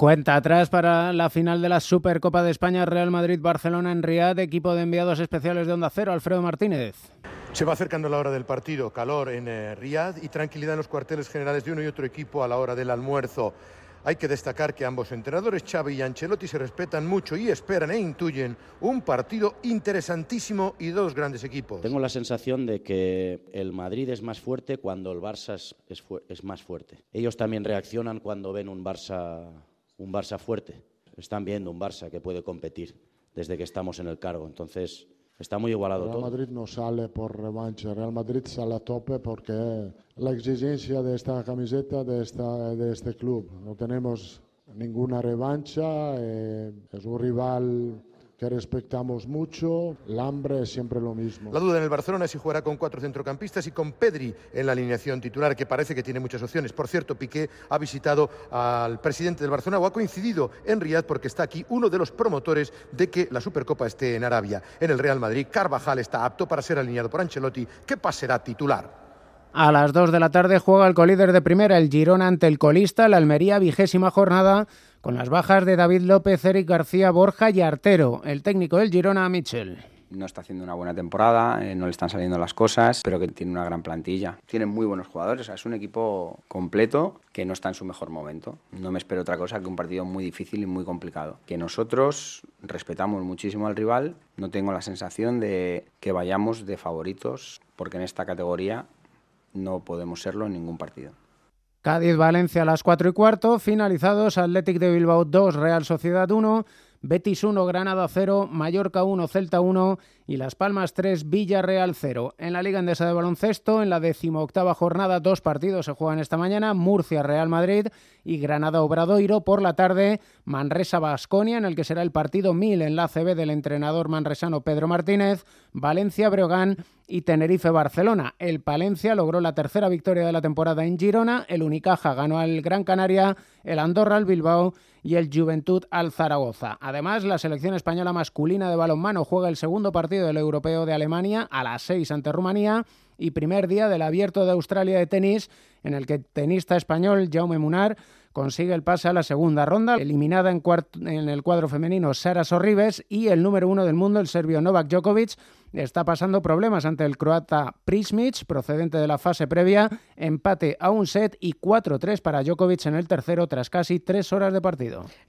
Cuenta atrás para la final de la Supercopa de España Real Madrid-Barcelona en Riad, equipo de enviados especiales de Onda Cero, Alfredo Martínez. Se va acercando la hora del partido, calor en eh, Riad y tranquilidad en los cuarteles generales de uno y otro equipo a la hora del almuerzo. Hay que destacar que ambos entrenadores, Xavi y Ancelotti, se respetan mucho y esperan e intuyen un partido interesantísimo y dos grandes equipos. Tengo la sensación de que el Madrid es más fuerte cuando el Barça es, es más fuerte. Ellos también reaccionan cuando ven un Barça un Barça fuerte. Están viendo un Barça que puede competir desde que estamos en el cargo. Entonces, está muy igualado Real todo. Madrid no sale por revancha, Real Madrid sale a tope porque la exigencia de esta camiseta, de, esta, de este club. No tenemos ninguna revancha, eh, es un rival que respetamos mucho, el hambre es siempre lo mismo. La duda en el Barcelona es si jugará con cuatro centrocampistas y con Pedri en la alineación titular, que parece que tiene muchas opciones. Por cierto, Piqué ha visitado al presidente del Barcelona o ha coincidido en Riyadh porque está aquí uno de los promotores de que la Supercopa esté en Arabia. En el Real Madrid, Carvajal está apto para ser alineado por Ancelotti, que pasará titular. A las 2 de la tarde juega el colíder de primera, el Girona ante el colista, la Almería, vigésima jornada, con las bajas de David López, Eric García, Borja y Artero. El técnico del Girona, Michel no está haciendo una buena temporada, eh, no le están saliendo las cosas, pero que tiene una gran plantilla. Tiene muy buenos jugadores, o sea, es un equipo completo que no está en su mejor momento. No me espero otra cosa que un partido muy difícil y muy complicado. Que nosotros respetamos muchísimo al rival, no tengo la sensación de que vayamos de favoritos, porque en esta categoría no podemos serlo en ningún partido. Cádiz-Valencia a las 4 y cuarto, finalizados Athletic de Bilbao 2, Real Sociedad 1, Betis 1, Granada 0, Mallorca 1, Celta 1 y Las Palmas 3, Villarreal 0. En la Liga Endesa de Baloncesto, en la decimoctava jornada, dos partidos se juegan esta mañana, Murcia, Real Madrid y Granada Obradoiro. Por la tarde, Manresa Basconia, en el que será el partido 1000 en la CB del entrenador manresano Pedro Martínez, Valencia Breogán y Tenerife Barcelona. El Palencia logró la tercera victoria de la temporada en Girona, el Unicaja ganó al Gran Canaria, el Andorra al Bilbao y el Juventud al Zaragoza. Además, la selección española masculina de balonmano juega el segundo partido del Europeo de Alemania a las 6 ante Rumanía y primer día del Abierto de Australia de tenis en el que tenista español Jaume Munar consigue el pase a la segunda ronda, eliminada en, en el cuadro femenino Sara Sorribes y el número uno del mundo, el serbio Novak Djokovic, está pasando problemas ante el croata Prismic, procedente de la fase previa, empate a un set y 4-3 para Djokovic en el tercero tras casi tres horas de partido.